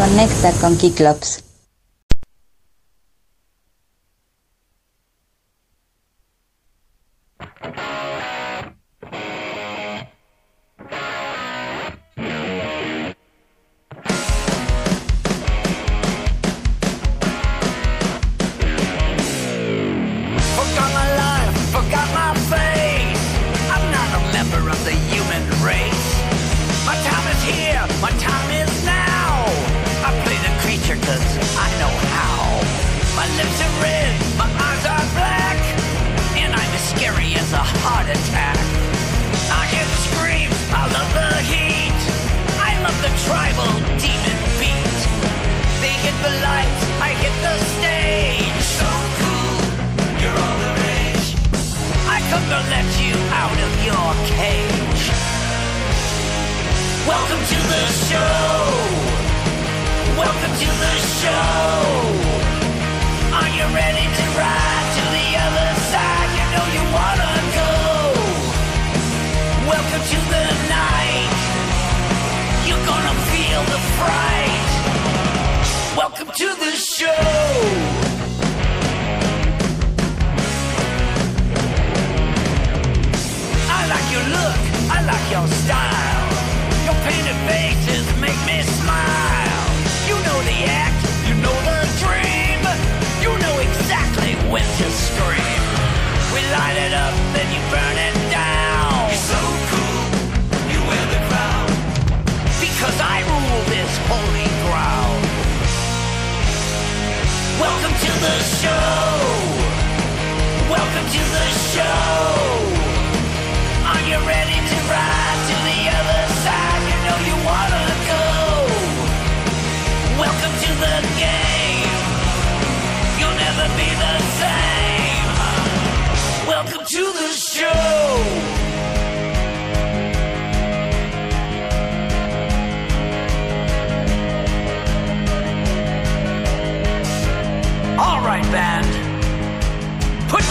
Conecta con Kiklops.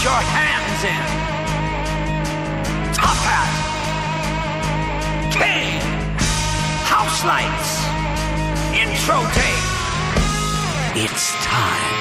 Your hands in. Top hat. King. House lights. Intro tape. It's time.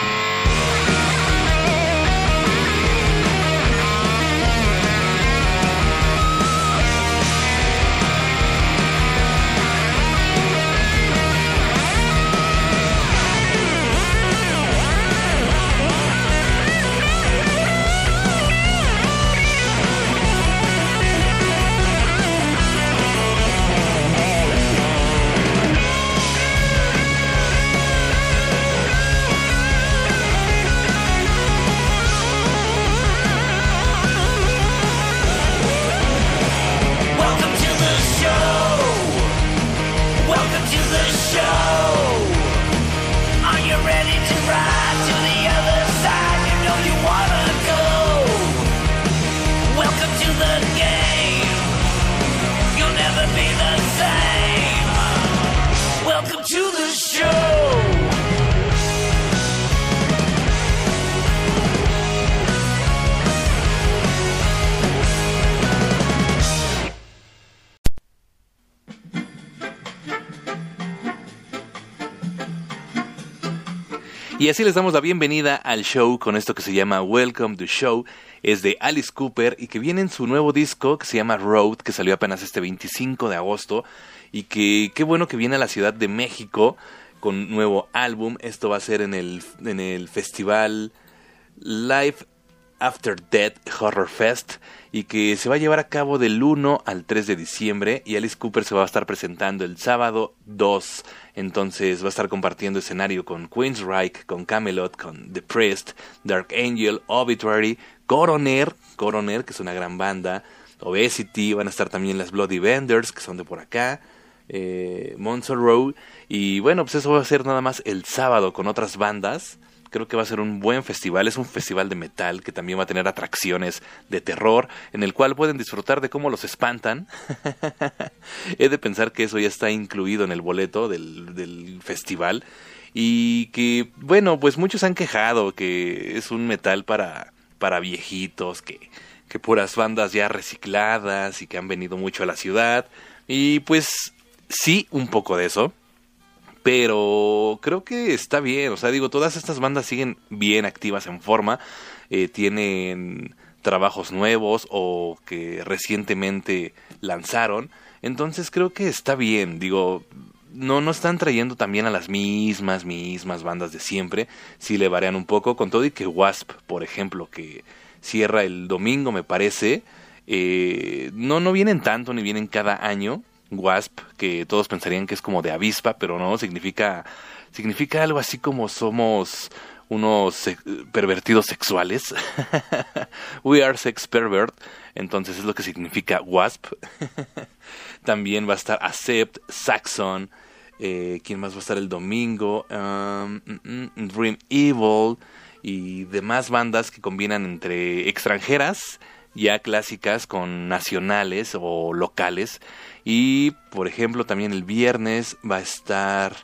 Y así les damos la bienvenida al show con esto que se llama Welcome to Show. Es de Alice Cooper y que viene en su nuevo disco que se llama Road, que salió apenas este 25 de agosto. Y que qué bueno que viene a la Ciudad de México con nuevo álbum. Esto va a ser en el, en el festival Live After Death Horror Fest y que se va a llevar a cabo del 1 al 3 de diciembre y Alice Cooper se va a estar presentando el sábado 2. Entonces va a estar compartiendo escenario con Queensryche, con Camelot, con The Priest, Dark Angel, Obituary, Coroner, Coroner que es una gran banda, Obesity, van a estar también las Bloody Vendors que son de por acá, eh, Monster Row y bueno pues eso va a ser nada más el sábado con otras bandas Creo que va a ser un buen festival. Es un festival de metal que también va a tener atracciones de terror en el cual pueden disfrutar de cómo los espantan. He de pensar que eso ya está incluido en el boleto del, del festival. Y que, bueno, pues muchos han quejado que es un metal para, para viejitos, que, que puras bandas ya recicladas y que han venido mucho a la ciudad. Y pues sí, un poco de eso pero creo que está bien, o sea, digo, todas estas bandas siguen bien activas en forma, eh, tienen trabajos nuevos o que recientemente lanzaron, entonces creo que está bien, digo, no, no están trayendo también a las mismas, mismas bandas de siempre, sí le varían un poco, con todo y que Wasp, por ejemplo, que cierra el domingo me parece, eh, no, no vienen tanto ni vienen cada año, Wasp, que todos pensarían que es como de avispa, pero no, significa, significa algo así como somos unos pervertidos sexuales. We are sex pervert, entonces es lo que significa Wasp. También va a estar Accept, Saxon, eh, ¿quién más va a estar el domingo? Um, mm, mm, Dream Evil y demás bandas que combinan entre extranjeras ya clásicas con nacionales o locales. Y, por ejemplo, también el viernes va a estar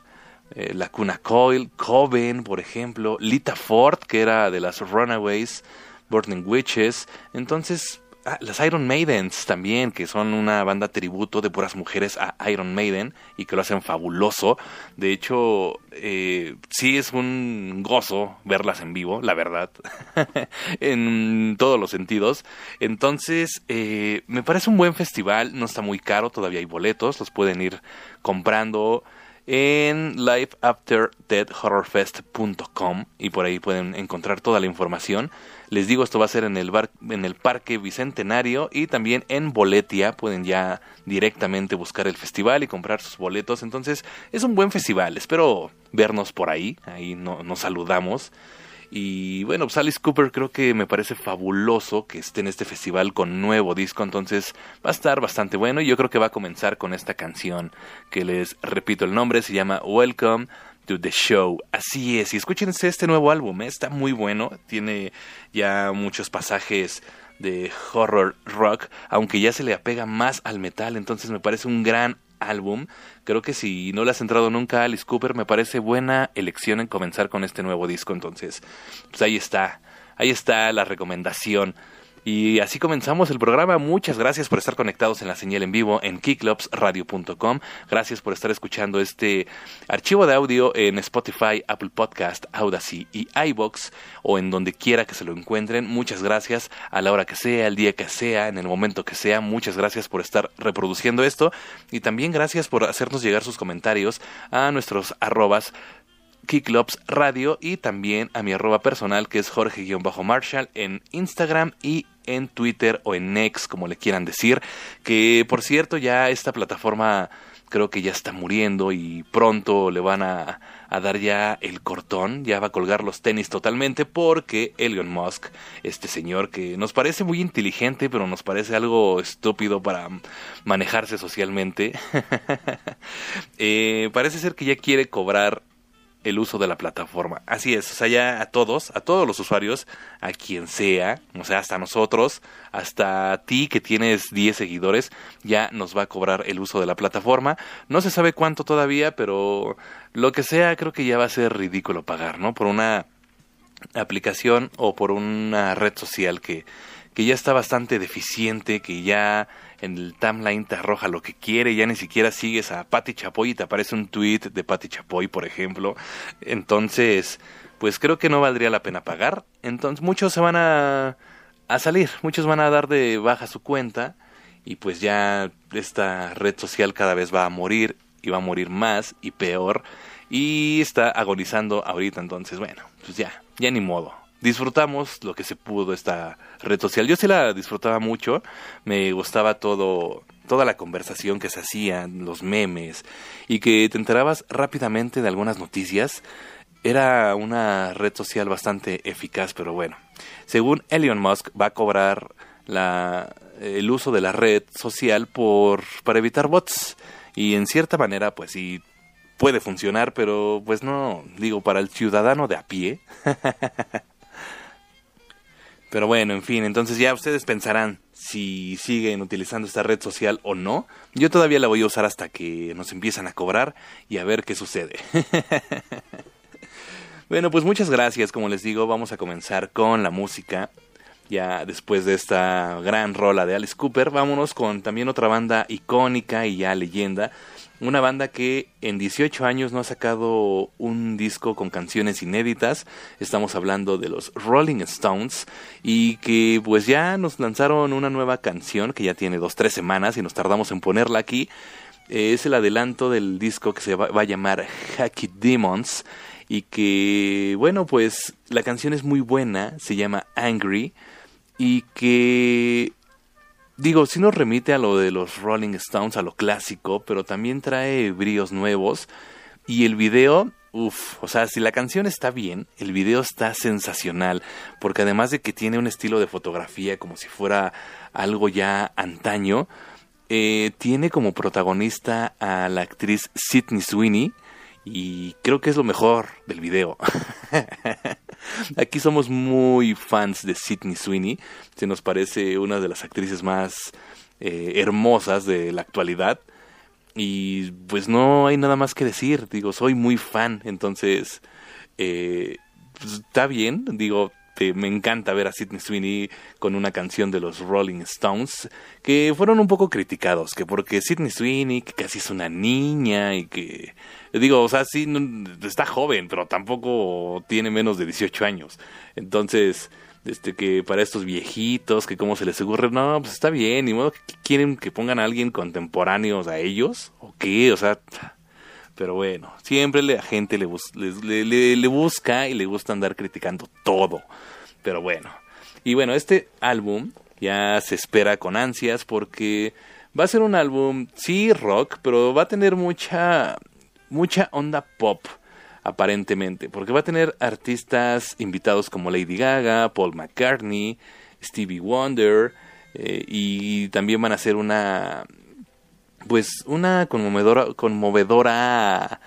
eh, La Cuna Coil, Coven, por ejemplo, Lita Ford, que era de las Runaways, Burning Witches. Entonces, Ah, las Iron Maidens también, que son una banda tributo de puras mujeres a Iron Maiden y que lo hacen fabuloso. De hecho, eh, sí es un gozo verlas en vivo, la verdad, en todos los sentidos. Entonces, eh, me parece un buen festival, no está muy caro, todavía hay boletos, los pueden ir comprando en liveafterdeadhorrorfest.com y por ahí pueden encontrar toda la información. Les digo, esto va a ser en el, bar, en el Parque Bicentenario y también en Boletia. Pueden ya directamente buscar el festival y comprar sus boletos. Entonces, es un buen festival. Espero vernos por ahí. Ahí no, nos saludamos. Y bueno, pues Alice Cooper creo que me parece fabuloso que esté en este festival con nuevo disco, entonces va a estar bastante bueno y yo creo que va a comenzar con esta canción que les repito el nombre, se llama Welcome the Show. Así es, y escúchense este nuevo álbum, ¿eh? está muy bueno, tiene ya muchos pasajes de horror rock, aunque ya se le apega más al metal, entonces me parece un gran álbum. Creo que si no le has entrado nunca a Alice Cooper, me parece buena elección en comenzar con este nuevo disco. Entonces, pues ahí está, ahí está la recomendación. Y así comenzamos el programa. Muchas gracias por estar conectados en la señal en vivo en kicklopsradio.com. Gracias por estar escuchando este archivo de audio en Spotify, Apple Podcast, Audacy y iBox o en donde quiera que se lo encuentren. Muchas gracias a la hora que sea, el día que sea, en el momento que sea. Muchas gracias por estar reproduciendo esto y también gracias por hacernos llegar sus comentarios a nuestros arrobas Kicklops Radio y también a mi arroba personal que es Jorge-Marshall en Instagram y en Twitter o en Next, como le quieran decir. Que por cierto, ya esta plataforma creo que ya está muriendo y pronto le van a, a, dar ya el cortón, ya va a colgar los tenis totalmente porque Elon Musk, este señor que nos parece muy inteligente pero nos parece algo estúpido para manejarse socialmente, eh, parece ser que ya quiere cobrar el uso de la plataforma. Así es, o sea, ya a todos, a todos los usuarios, a quien sea, o sea, hasta nosotros, hasta ti que tienes 10 seguidores, ya nos va a cobrar el uso de la plataforma. No se sabe cuánto todavía, pero lo que sea, creo que ya va a ser ridículo pagar, ¿no? Por una aplicación o por una red social que, que ya está bastante deficiente, que ya en el timeline te arroja lo que quiere, ya ni siquiera sigues a Patti Chapoy y te aparece un tweet de Patti Chapoy, por ejemplo. Entonces, pues creo que no valdría la pena pagar. Entonces, muchos se van a, a salir, muchos van a dar de baja su cuenta y pues ya esta red social cada vez va a morir y va a morir más y peor y está agonizando ahorita, entonces bueno, pues ya, ya ni modo disfrutamos lo que se pudo esta red social. Yo sí la disfrutaba mucho, me gustaba todo, toda la conversación que se hacía, los memes, y que te enterabas rápidamente de algunas noticias. Era una red social bastante eficaz, pero bueno. Según Elon Musk, va a cobrar la, el uso de la red social por, para evitar bots. Y en cierta manera, pues sí, puede funcionar, pero pues no, digo, para el ciudadano de a pie. Pero bueno, en fin, entonces ya ustedes pensarán si siguen utilizando esta red social o no. Yo todavía la voy a usar hasta que nos empiezan a cobrar y a ver qué sucede. bueno, pues muchas gracias, como les digo, vamos a comenzar con la música. Ya después de esta gran rola de Alice Cooper, vámonos con también otra banda icónica y ya leyenda una banda que en 18 años no ha sacado un disco con canciones inéditas. Estamos hablando de los Rolling Stones y que pues ya nos lanzaron una nueva canción que ya tiene dos, tres semanas y nos tardamos en ponerla aquí. Es el adelanto del disco que se va, va a llamar Hacky Demons y que bueno pues la canción es muy buena, se llama Angry y que digo, sí nos remite a lo de los Rolling Stones, a lo clásico, pero también trae bríos nuevos. Y el video, uff, o sea, si la canción está bien, el video está sensacional, porque además de que tiene un estilo de fotografía como si fuera algo ya antaño, eh, tiene como protagonista a la actriz Sidney Sweeney, y creo que es lo mejor del video. Aquí somos muy fans de Sidney Sweeney. Se nos parece una de las actrices más eh, hermosas de la actualidad. Y pues no hay nada más que decir. Digo, soy muy fan. Entonces, eh, pues, está bien. Digo, me encanta ver a Sidney Sweeney con una canción de los Rolling Stones, que fueron un poco criticados, que porque Sidney Sweeney, que casi es una niña y que, digo, o sea, sí, está joven, pero tampoco tiene menos de 18 años. Entonces, este que para estos viejitos, que cómo se les ocurre, no, pues está bien, y modo que quieren que pongan a alguien contemporáneo a ellos, o qué, o sea, pero bueno, siempre la gente le, le, le, busca y le gusta andar criticando todo. Pero bueno. Y bueno, este álbum ya se espera con ansias porque va a ser un álbum, sí, rock, pero va a tener mucha, mucha onda pop aparentemente, porque va a tener artistas invitados como Lady Gaga, Paul McCartney, Stevie Wonder, eh, y también van a hacer una, pues una conmovedora, conmovedora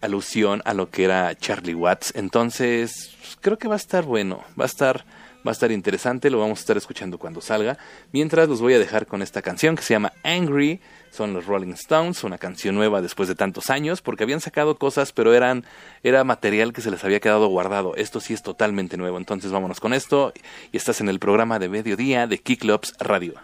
alusión a lo que era Charlie Watts. Entonces, pues, creo que va a estar bueno, va a estar va a estar interesante, lo vamos a estar escuchando cuando salga. Mientras los voy a dejar con esta canción que se llama Angry, son los Rolling Stones, una canción nueva después de tantos años, porque habían sacado cosas, pero eran era material que se les había quedado guardado. Esto sí es totalmente nuevo. Entonces, vámonos con esto y estás en el programa de mediodía de Kicklops Radio.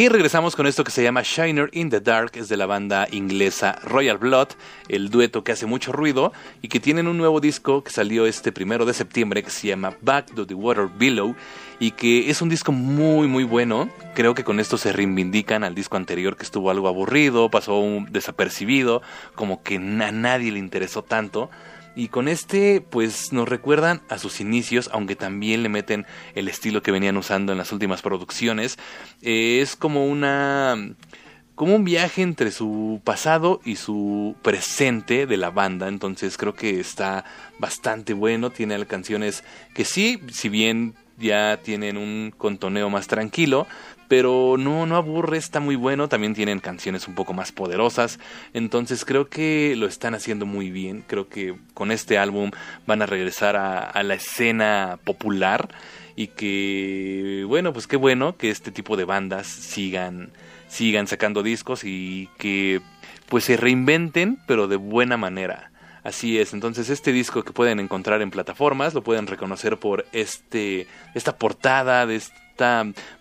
Y regresamos con esto que se llama Shiner in the Dark, es de la banda inglesa Royal Blood, el dueto que hace mucho ruido y que tienen un nuevo disco que salió este primero de septiembre que se llama Back to the Water Below y que es un disco muy muy bueno. Creo que con esto se reivindican al disco anterior que estuvo algo aburrido, pasó un desapercibido, como que a nadie le interesó tanto. Y con este, pues nos recuerdan a sus inicios, aunque también le meten el estilo que venían usando en las últimas producciones. Eh, es como una. como un viaje entre su pasado y su presente de la banda. Entonces creo que está bastante bueno. Tiene canciones que sí, si bien ya tienen un contoneo más tranquilo, pero no, no aburre, está muy bueno, también tienen canciones un poco más poderosas, entonces creo que lo están haciendo muy bien, creo que con este álbum van a regresar a, la escena popular y que, bueno, pues qué bueno que este tipo de bandas sigan, sigan sacando discos y que pues se reinventen, pero de buena manera. Así es, entonces este disco que pueden encontrar en plataformas lo pueden reconocer por este esta portada de este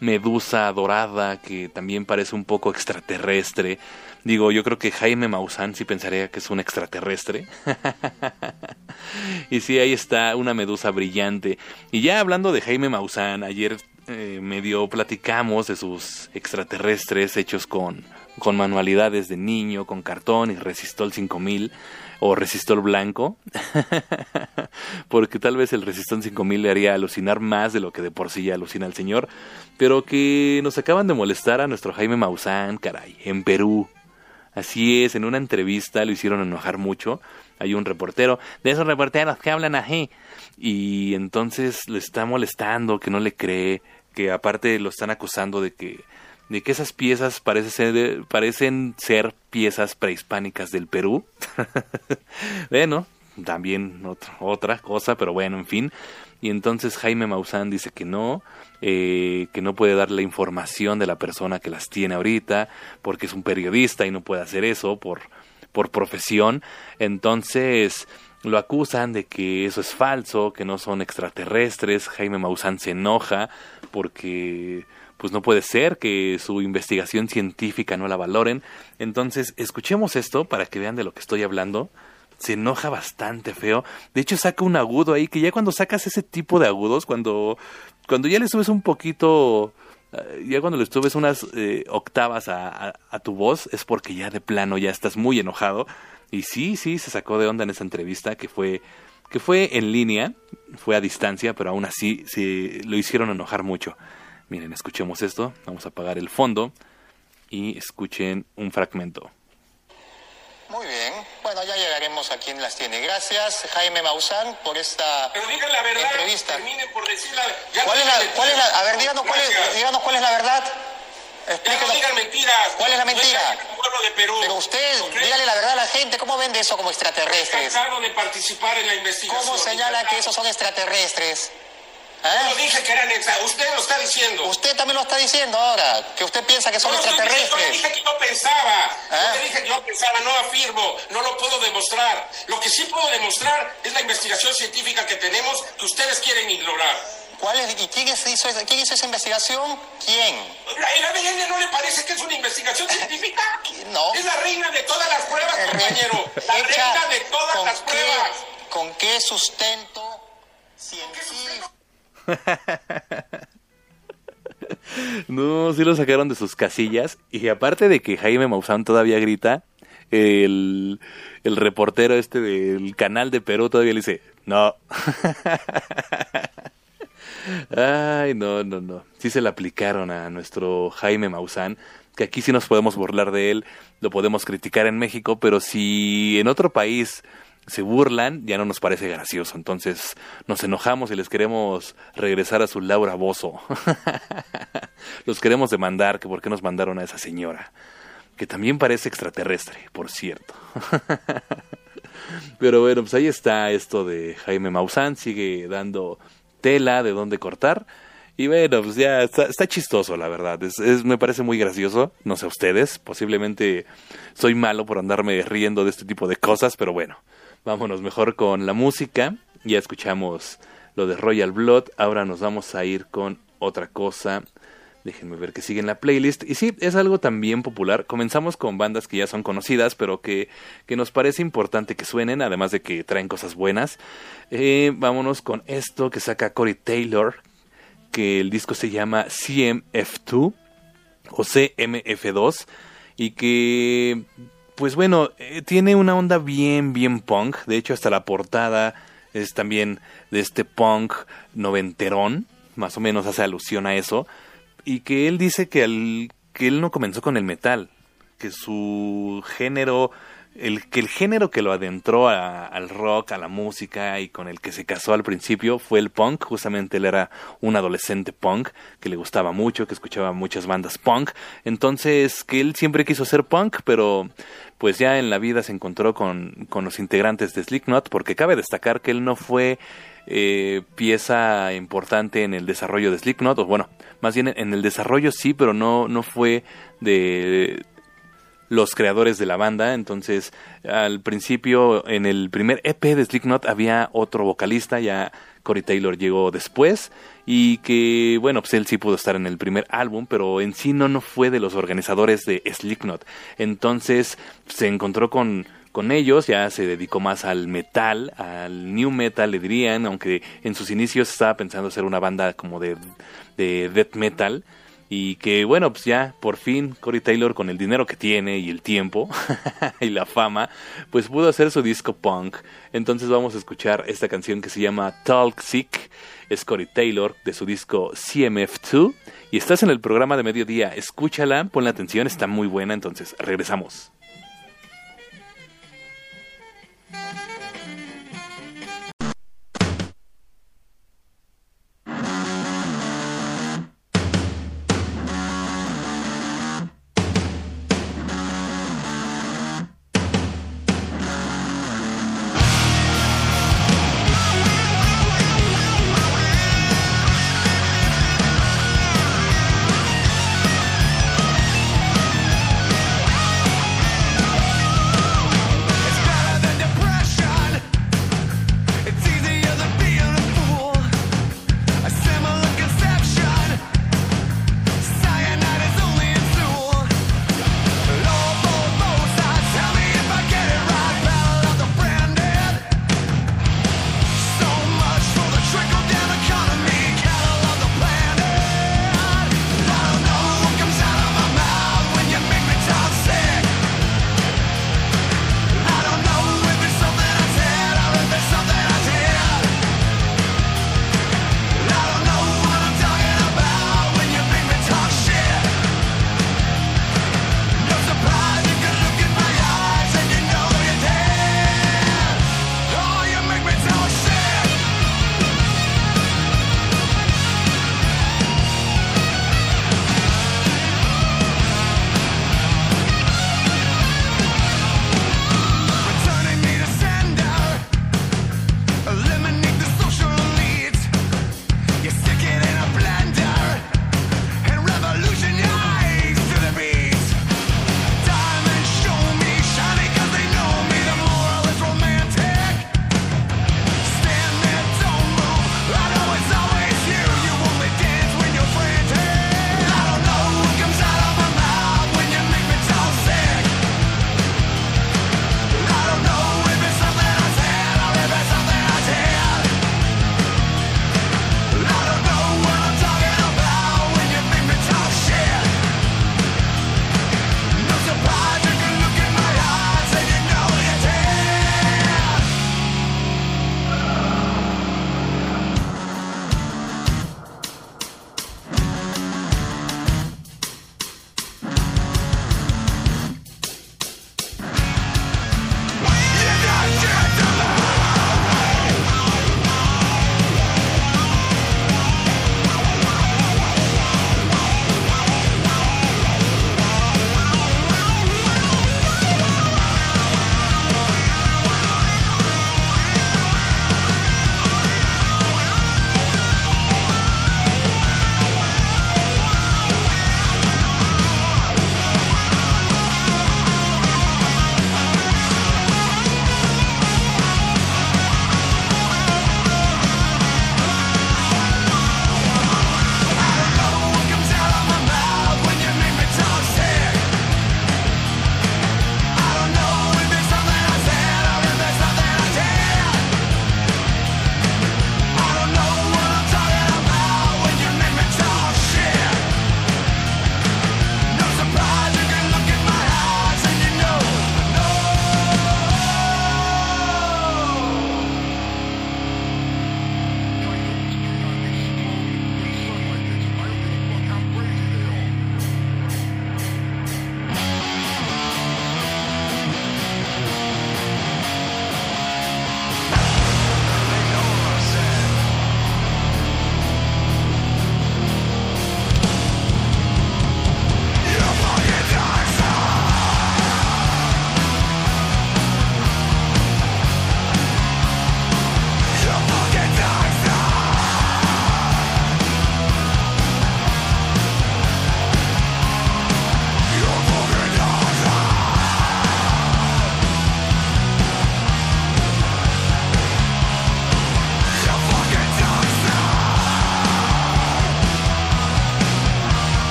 medusa dorada que también parece un poco extraterrestre. Digo, yo creo que Jaime Maussan sí pensaría que es un extraterrestre. y sí, ahí está una medusa brillante. Y ya hablando de Jaime Maussan, ayer eh, medio platicamos de sus extraterrestres hechos con, con manualidades de niño, con cartón y Resistol 5000 o resistor blanco, porque tal vez el resistor 5000 le haría alucinar más de lo que de por sí ya alucina el señor, pero que nos acaban de molestar a nuestro Jaime Maussan, caray, en Perú. Así es, en una entrevista lo hicieron enojar mucho. Hay un reportero, de esos reporteros que hablan ají, y entonces le está molestando, que no le cree, que aparte lo están acusando de que de que esas piezas ser, parecen ser piezas prehispánicas del Perú. bueno, también otra, otra cosa, pero bueno, en fin. Y entonces Jaime Maussan dice que no, eh, que no puede dar la información de la persona que las tiene ahorita, porque es un periodista y no puede hacer eso por, por profesión. Entonces lo acusan de que eso es falso, que no son extraterrestres. Jaime Maussan se enoja porque pues no puede ser que su investigación científica no la valoren. Entonces, escuchemos esto para que vean de lo que estoy hablando. Se enoja bastante feo. De hecho, saca un agudo ahí que ya cuando sacas ese tipo de agudos, cuando, cuando ya le subes un poquito, eh, ya cuando le subes unas eh, octavas a, tu voz, es porque ya de plano ya estás muy enojado. Y sí, sí, se sacó de onda en esa entrevista que fue que fue en línea, fue a distancia, pero aún así se lo hicieron enojar mucho. Miren, escuchemos esto. Vamos a apagar el fondo y escuchen un fragmento. Muy bien. Bueno, ya llegaremos a quien las tiene. Gracias, Jaime Maussan, por esta Pero digan la verdad, entrevista. Terminen por decir la, ¿Cuál, es la, cuál es la, a ver, díganos cuál, es, díganos cuál es la verdad. Explíquenos. No digan mentiras. ¿Cuál es la mentira? No pueblo de Perú. Pero usted, ¿okay? dígale la verdad a la gente. ¿Cómo vende eso como extraterrestres? De participar en la investigación. ¿Cómo señala que esos son extraterrestres? ¿Eh? Yo dije que eran extraterrestres. Usted lo está diciendo. Usted también lo está diciendo ahora, que usted piensa que son no, extraterrestres. Yo dije que yo pensaba. ¿Eh? Yo dije que yo pensaba, no afirmo, no lo puedo demostrar. Lo que sí puedo demostrar es la investigación científica que tenemos que ustedes quieren ignorar. ¿Cuál es, ¿Y quién hizo, esa, quién hizo esa investigación? ¿Quién? ¿El ADN no le parece que es una investigación científica? No. Es la reina de todas las pruebas, Eh, compañero. La reina de todas las qué- pruebas. ¿Con qué sustento científico? No, sí lo sacaron de sus casillas. Y aparte de que Jaime Maussan todavía grita, el, el reportero este del canal de Perú todavía le dice, no. Ay, no, no, no. Sí se le aplicaron a nuestro Jaime Maussan, que aquí sí nos podemos burlar de él, lo podemos criticar en México, pero si en otro país se burlan, ya no nos parece gracioso. Entonces nos enojamos y les queremos regresar a su Laura Bozo. Los queremos demandar, que por qué nos mandaron a esa señora, que también parece extraterrestre, por cierto. Pero bueno, pues ahí está esto de Jaime Maussan, sigue dando tela de dónde cortar. Y bueno, pues ya está, está chistoso, la verdad. Es, es- me parece muy gracioso. No sé ustedes, posiblemente soy malo por andarme riendo de este tipo de cosas, pero bueno, vámonos mejor con la música. Ya escuchamos lo de Royal Blood. Ahora nos vamos a ir con otra cosa Déjenme ver que sigue en la playlist. Y sí, es algo también popular. Comenzamos con bandas que ya son conocidas, pero que, que nos parece importante que suenen, además de que traen cosas buenas. Eh, vámonos con esto que saca Corey Taylor, que el disco se llama CMF2 o CMF2 y que pues bueno, eh, tiene una onda bien, bien punk. De hecho, hasta la portada es también de este punk noventerón. Más o menos hace alusión a eso y que él dice que, al, que él no comenzó con el metal, que su género, el, que el género que lo adentró al rock, a la música y con el que se casó al principio fue el punk, justamente él era un adolescente punk que le gustaba mucho, que escuchaba muchas bandas punk, entonces que él siempre quiso ser punk, pero pues ya en la vida se encontró con, con los integrantes de Slipknot, porque cabe destacar que él no fue eh, pieza importante en el desarrollo de Slipknot, o bueno, más bien en el desarrollo sí, pero no, no fue de los creadores de la banda, entonces al principio en el primer EP de Slipknot había otro vocalista, ya Corey Taylor llegó después y que bueno, pues él sí pudo estar en el primer álbum, pero en sí no, no fue de los organizadores de Slipknot. Entonces se encontró con con ellos, ya se dedicó más al metal, al new metal le dirían, aunque en sus inicios estaba pensando ser una banda como de, de death metal. Y que bueno, pues ya por fin Corey Taylor con el dinero que tiene y el tiempo y la fama, pues pudo hacer su disco punk. Entonces vamos a escuchar esta canción que se llama Talk Sick. Es Corey Taylor de su disco CMF2. Y estás en el programa de mediodía, escúchala, ponle atención, está muy buena, entonces regresamos.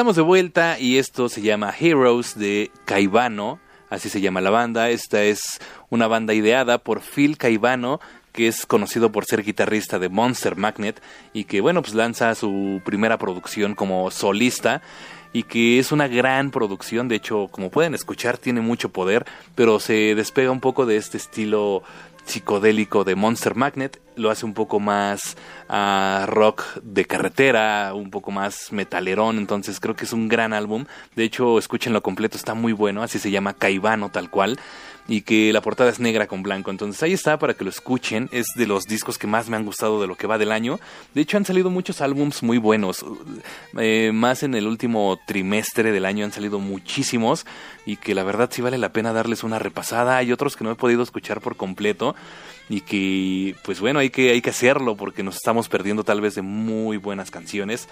Estamos de vuelta y esto se llama Heroes de Caivano, así se llama la banda. Esta es una banda ideada por Phil Caivano, que es conocido por ser guitarrista de Monster Magnet y que bueno, pues lanza su primera producción como solista y que es una gran producción, de hecho, como pueden escuchar, tiene mucho poder, pero se despega un poco de este estilo psicodélico de Monster Magnet, lo hace un poco más uh, rock de carretera, un poco más metalerón, entonces creo que es un gran álbum. De hecho, escúchenlo completo, está muy bueno, así se llama Caivano tal cual y que la portada es negra con blanco. Entonces ahí está para que lo escuchen. Es de los discos que más me han gustado de lo que va del año. De hecho han salido muchos álbums muy buenos. Eh, más en el último trimestre del año han salido muchísimos y que la verdad sí vale la pena darles una repasada. Hay otros que no he podido escuchar por completo y que pues bueno hay que hay que hacerlo porque nos estamos perdiendo tal vez de muy buenas canciones.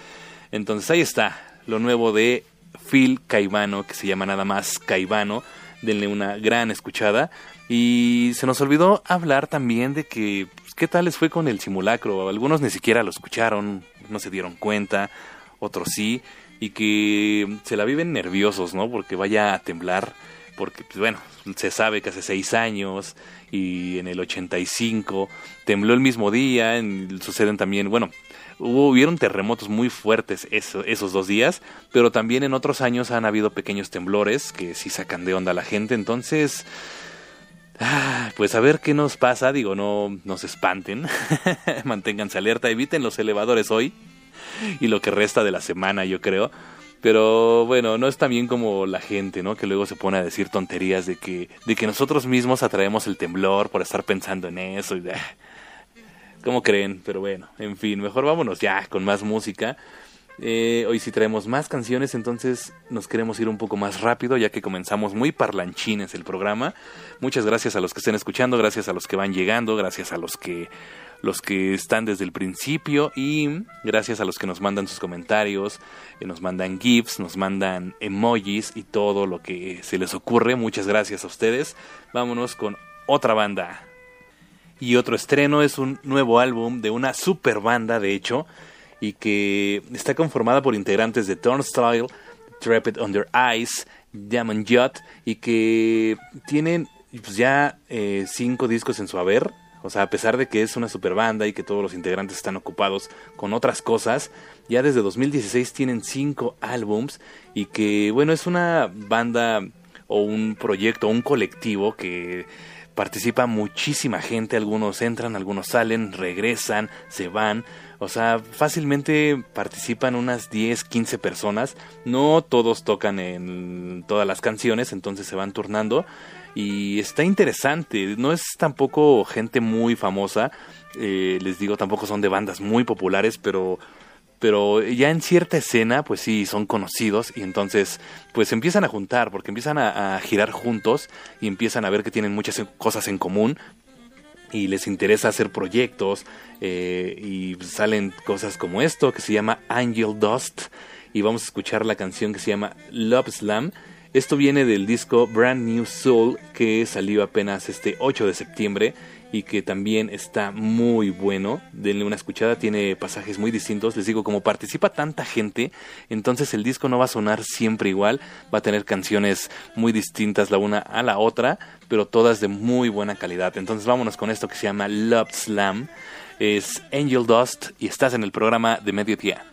Entonces ahí está lo nuevo de Phil Caivano que se llama nada más Caivano denle una gran escuchada. Y se nos olvidó hablar también de que, pues, ¿qué tal les fue con el simulacro? Algunos ni siquiera lo escucharon, no se dieron cuenta, otros sí, y que se la viven nerviosos, ¿no? Porque vaya a temblar, porque, pues, bueno, se sabe que hace seis años y en el 85 tembló el mismo día, suceden también, bueno, hubo, hubieron terremotos muy fuertes esos dos días, pero también en otros años han habido pequeños temblores que sí sacan de onda a la gente, entonces... Ah, pues a ver qué nos pasa, digo, no nos espanten, manténganse alerta, eviten los elevadores hoy y lo que resta de la semana, yo creo. Pero bueno, no es tan bien como la gente, ¿no? Que luego se pone a decir tonterías de que, de que nosotros mismos atraemos el temblor por estar pensando en eso y. ¿Cómo creen? Pero bueno, en fin, mejor vámonos ya con más música. Eh, hoy sí traemos más canciones, entonces nos queremos ir un poco más rápido, ya que comenzamos muy parlanchines el programa. Muchas gracias a los que estén escuchando, gracias a los que van llegando, gracias a los que los que están desde el principio y gracias a los que nos mandan sus comentarios, eh, nos mandan gifs, nos mandan emojis y todo lo que se les ocurre. Muchas gracias a ustedes. Vámonos con otra banda. Y otro estreno es un nuevo álbum de una super banda, de hecho, y que está conformada por integrantes de Turnstile, Trepid Under Ice, Diamond Yacht, y que tienen pues, ya eh, cinco discos en su haber. O sea, a pesar de que es una super banda y que todos los integrantes están ocupados con otras cosas, ya desde 2016 tienen cinco álbums y que, bueno, es una banda o un proyecto, un colectivo que participa muchísima gente, algunos entran, algunos salen, regresan, se van, o sea, fácilmente participan unas 10, 15 personas, no todos tocan en todas las canciones, entonces se van turnando. Y está interesante, no es tampoco gente muy famosa, eh, les digo, tampoco son de bandas muy populares, pero pero ya en cierta escena, pues sí, son conocidos y entonces, pues empiezan a juntar, porque empiezan a, girar juntos y empiezan a ver que tienen muchas cosas en común y les interesa hacer proyectos eh, y salen cosas como esto que se llama Angel Dust y vamos a escuchar la canción que se llama Love Slam. Esto viene del disco Brand New Soul que salió apenas este 8 de septiembre y que también está muy bueno. Denle una escuchada, tiene pasajes muy distintos. Les digo, como participa tanta gente, entonces el disco no va a sonar siempre igual, va a tener canciones muy distintas la una a la otra, pero todas de muy buena calidad. Entonces vámonos con esto que se llama Love Slam. Es Angel Dust y estás en el programa de Mediodía.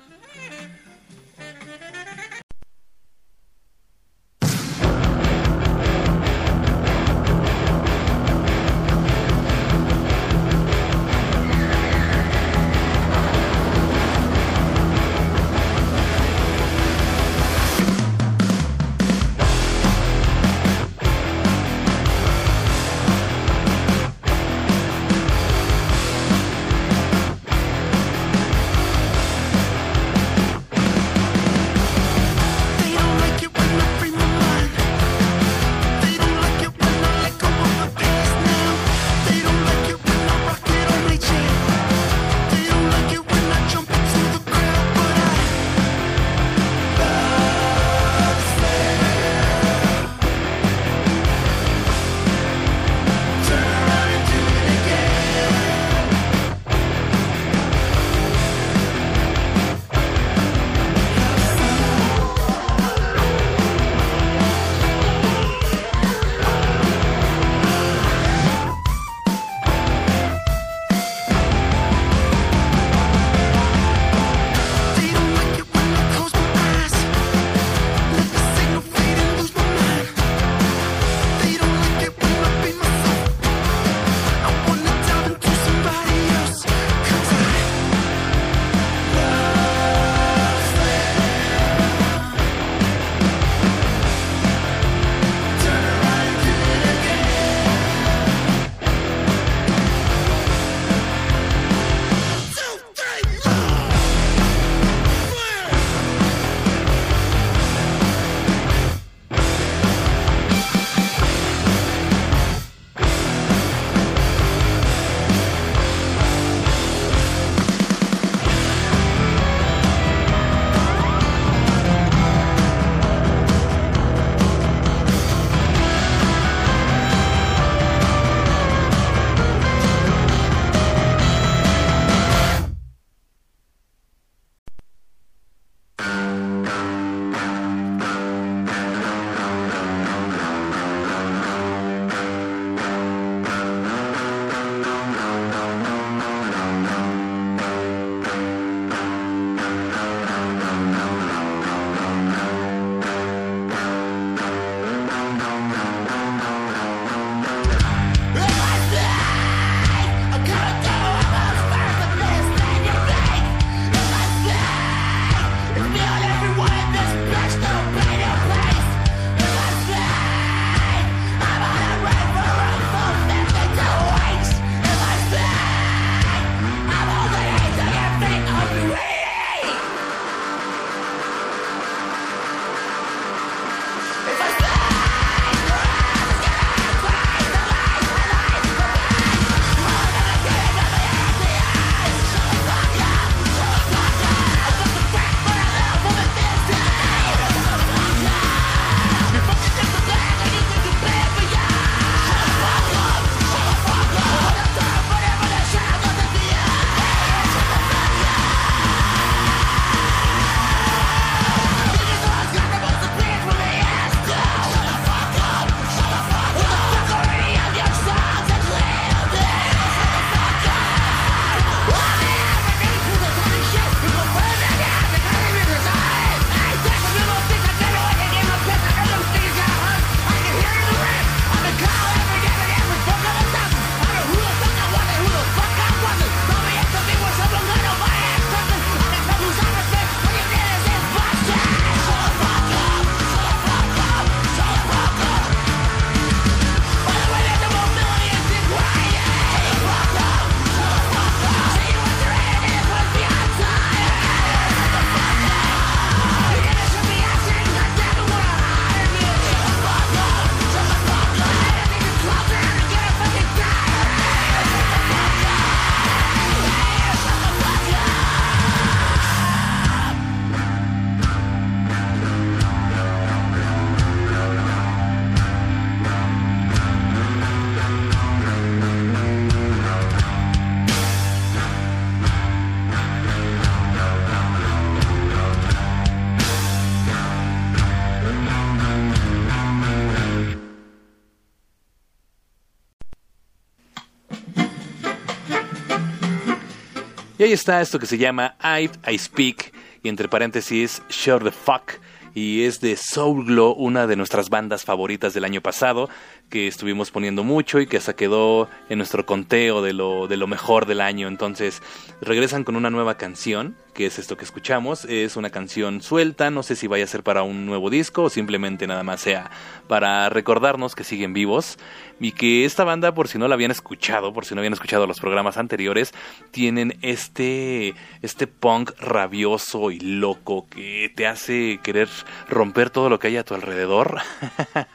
Ahí está esto que se llama I, Speak y entre paréntesis Sure the Fuck y es de Soul Glow, una de nuestras bandas favoritas del año pasado, que estuvimos poniendo mucho y que hasta quedó en nuestro conteo de lo, de lo mejor del año. Entonces regresan con una nueva canción, que es esto que escuchamos. Es una canción suelta, no sé si vaya a ser para un nuevo disco o simplemente nada más sea para recordarnos que siguen vivos y que esta banda, por si no la habían escuchado, por si no habían escuchado los programas anteriores, tienen este, este punk rabioso y loco que te hace querer romper todo lo que hay a tu alrededor.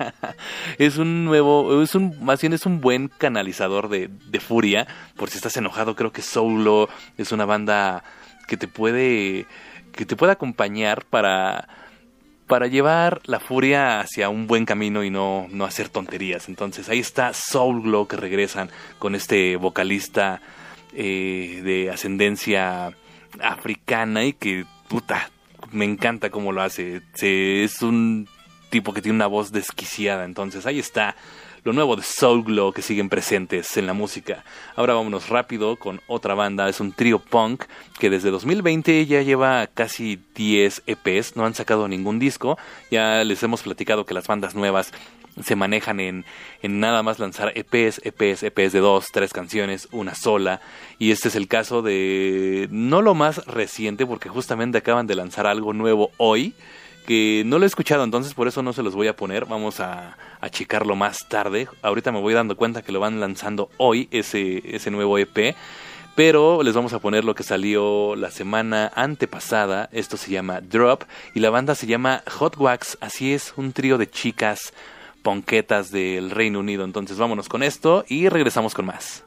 es un nuevo, es un, más bien es un buen canalizador de, de furia. Por si estás enojado, creo que Solo es una banda que te puede, que te puede acompañar para para llevar la furia hacia un buen camino y no, no hacer tonterías. Entonces ahí está Soul Glow que regresan con este vocalista eh, de ascendencia africana y que, puta, me encanta cómo lo hace. Es un tipo que tiene una voz desquiciada. Entonces ahí está lo nuevo de Soul Glow que siguen presentes en la música. Ahora vámonos rápido con otra banda, es un trío punk que desde 2020 ya lleva casi 10 EPs, no han sacado ningún disco, ya les hemos platicado que las bandas nuevas se manejan en, en nada más lanzar EPs, EPs, EPs de dos, tres canciones, una sola. Y este es el caso de no lo más reciente, porque justamente acaban de lanzar algo nuevo hoy que no lo he escuchado, entonces por eso no se los voy a poner. Vamos a, a checarlo más tarde. Ahorita me voy dando cuenta que lo van lanzando hoy, ese, ese nuevo EP. Pero les vamos a poner lo que salió la semana antepasada. Esto se llama Drop. Y la banda se llama Hot Wax. Así es, un trío de chicas ponquetas del Reino Unido. Entonces vámonos con esto y regresamos con más.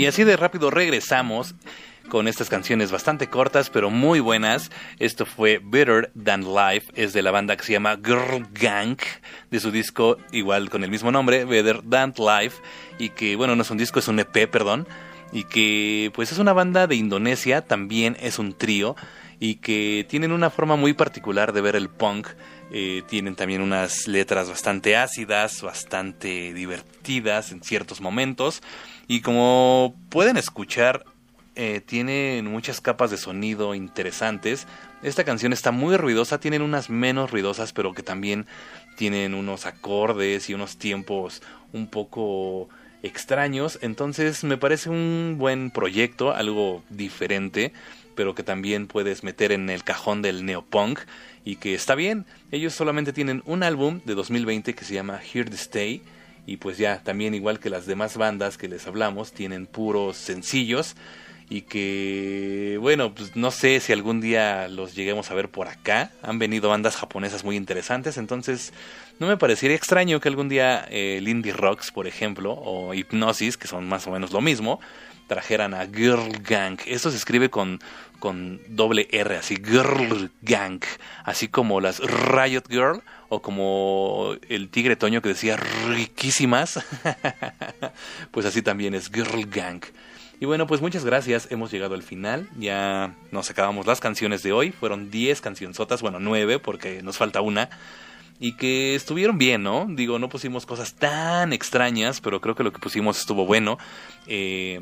Y así de rápido regresamos con estas canciones bastante cortas pero muy buenas. Esto fue Better Than Life, es de la banda que se llama Girl Gang, de su disco igual con el mismo nombre, Better Than Life, y que bueno, no es un disco, es un EP, perdón, y que pues es una banda de Indonesia, también es un trío, y que tienen una forma muy particular de ver el punk. Eh, tienen también unas letras bastante ácidas, bastante divertidas en ciertos momentos. Y como pueden escuchar, eh, tienen muchas capas de sonido interesantes. Esta canción está muy ruidosa, tienen unas menos ruidosas, pero que también tienen unos acordes y unos tiempos un poco extraños. Entonces me parece un buen proyecto, algo diferente, pero que también puedes meter en el cajón del neopunk y que está bien. Ellos solamente tienen un álbum de 2020 que se llama Here to Stay y pues ya, también igual que las demás bandas que les hablamos, tienen puros sencillos y que, bueno, pues no sé si algún día los lleguemos a ver por acá. Han venido bandas japonesas muy interesantes, entonces no me parecería extraño que algún día eh, Lindy Rocks, por ejemplo, o Hypnosis, que son más o menos lo mismo, trajeran a Girl Gang. Esto se escribe con, con doble R, así, Girl Gang, así como las Riot Girl o como el tigre Toño que decía riquísimas, pues así también es Girl Gang. Y bueno, pues muchas gracias, hemos llegado al final, ya nos acabamos las canciones de hoy, fueron 10 cancionzotas, bueno 9 porque nos falta una y que estuvieron bien, ¿no? Digo, no pusimos cosas tan extrañas, pero creo que lo que pusimos estuvo bueno. Eh,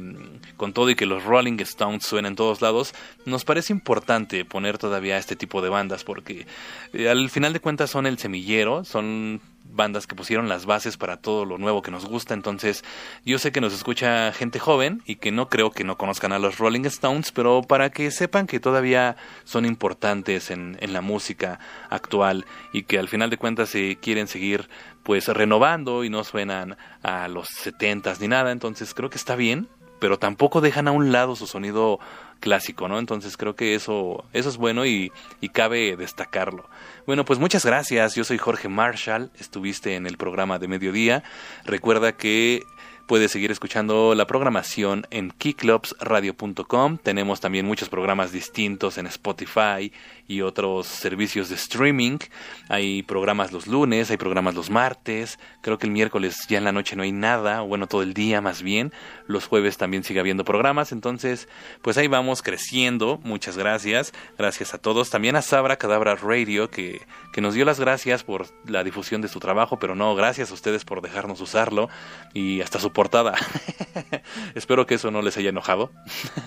con todo y que los Rolling Stones suenan en todos lados, nos parece importante poner todavía este tipo de bandas porque eh, al final de cuentas son el semillero, son bandas que pusieron las bases para todo lo nuevo que nos gusta. Entonces, yo sé que nos escucha gente joven y que no creo que no conozcan a los Rolling Stones, pero para que sepan que todavía son importantes en, la música actual y que al final de cuentas se quieren seguir pues renovando y no suenan a los setentas ni nada. Entonces, creo que está bien, pero tampoco dejan a un lado su sonido clásico, ¿no? Entonces creo que eso, eso es bueno y, y cabe destacarlo. Bueno, pues muchas gracias. Yo soy Jorge Marshall. Estuviste en el programa de mediodía. Recuerda que Puedes seguir escuchando la programación en keyclubsradio.com. Tenemos también muchos programas distintos en Spotify y otros servicios de streaming. Hay programas los lunes, hay programas los martes. Creo que el miércoles ya en la noche no hay nada, bueno, todo el día más bien. Los jueves también sigue habiendo programas. Entonces, pues ahí vamos creciendo. Muchas gracias. Gracias a todos. También a Sabra Cadabra Radio, que, que nos dio las gracias por la difusión de su trabajo, pero no, gracias a ustedes por dejarnos usarlo y hasta su portada. Espero que eso no les haya enojado.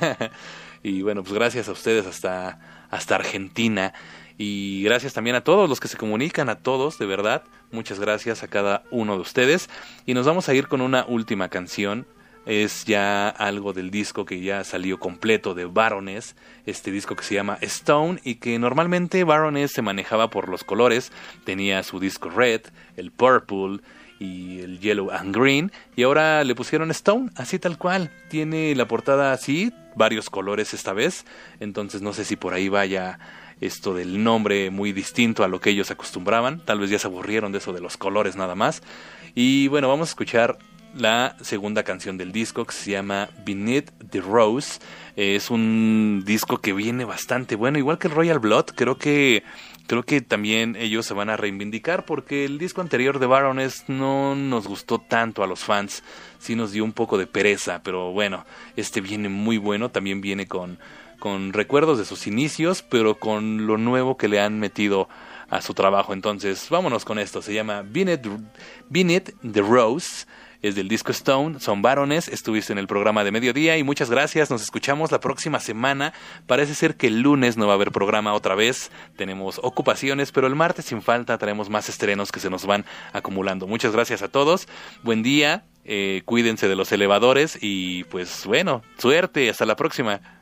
y bueno, pues gracias a ustedes hasta, hasta Argentina. Y gracias también a todos los que se comunican, a todos, de verdad. Muchas gracias a cada uno de ustedes. Y nos vamos a ir con una última canción. Es ya algo del disco que ya salió completo de Baroness, este disco que se llama Stone y que normalmente Baroness se manejaba por los colores, tenía su disco Red, el Purple, y el Yellow and Green. Y ahora le pusieron Stone, así tal cual. Tiene la portada así, varios colores esta vez. Entonces no sé si por ahí vaya esto del nombre muy distinto a lo que ellos acostumbraban. Tal vez ya se aburrieron de eso de los colores nada más. Y bueno, vamos a escuchar la segunda canción del disco que se llama Beneath the Rose. Es un disco que viene bastante bueno, igual que el Royal Blood. Creo que creo que también ellos se van a reivindicar porque el disco anterior de Baroness no nos gustó tanto a los fans, sí nos dio un poco de pereza, pero bueno, este viene muy bueno, también viene con, con recuerdos de sus inicios, pero con lo nuevo que le han metido a su trabajo. Entonces, vámonos con esto, se llama Beneath, Beneath the Rose es del disco Stone, son varones, estuviste en el programa de mediodía y muchas gracias, nos escuchamos la próxima semana, parece ser que el lunes no va a haber programa otra vez, tenemos ocupaciones, pero el martes sin falta traemos más estrenos que se nos van acumulando. Muchas gracias a todos, buen día, eh, cuídense de los elevadores y pues bueno, suerte, hasta la próxima.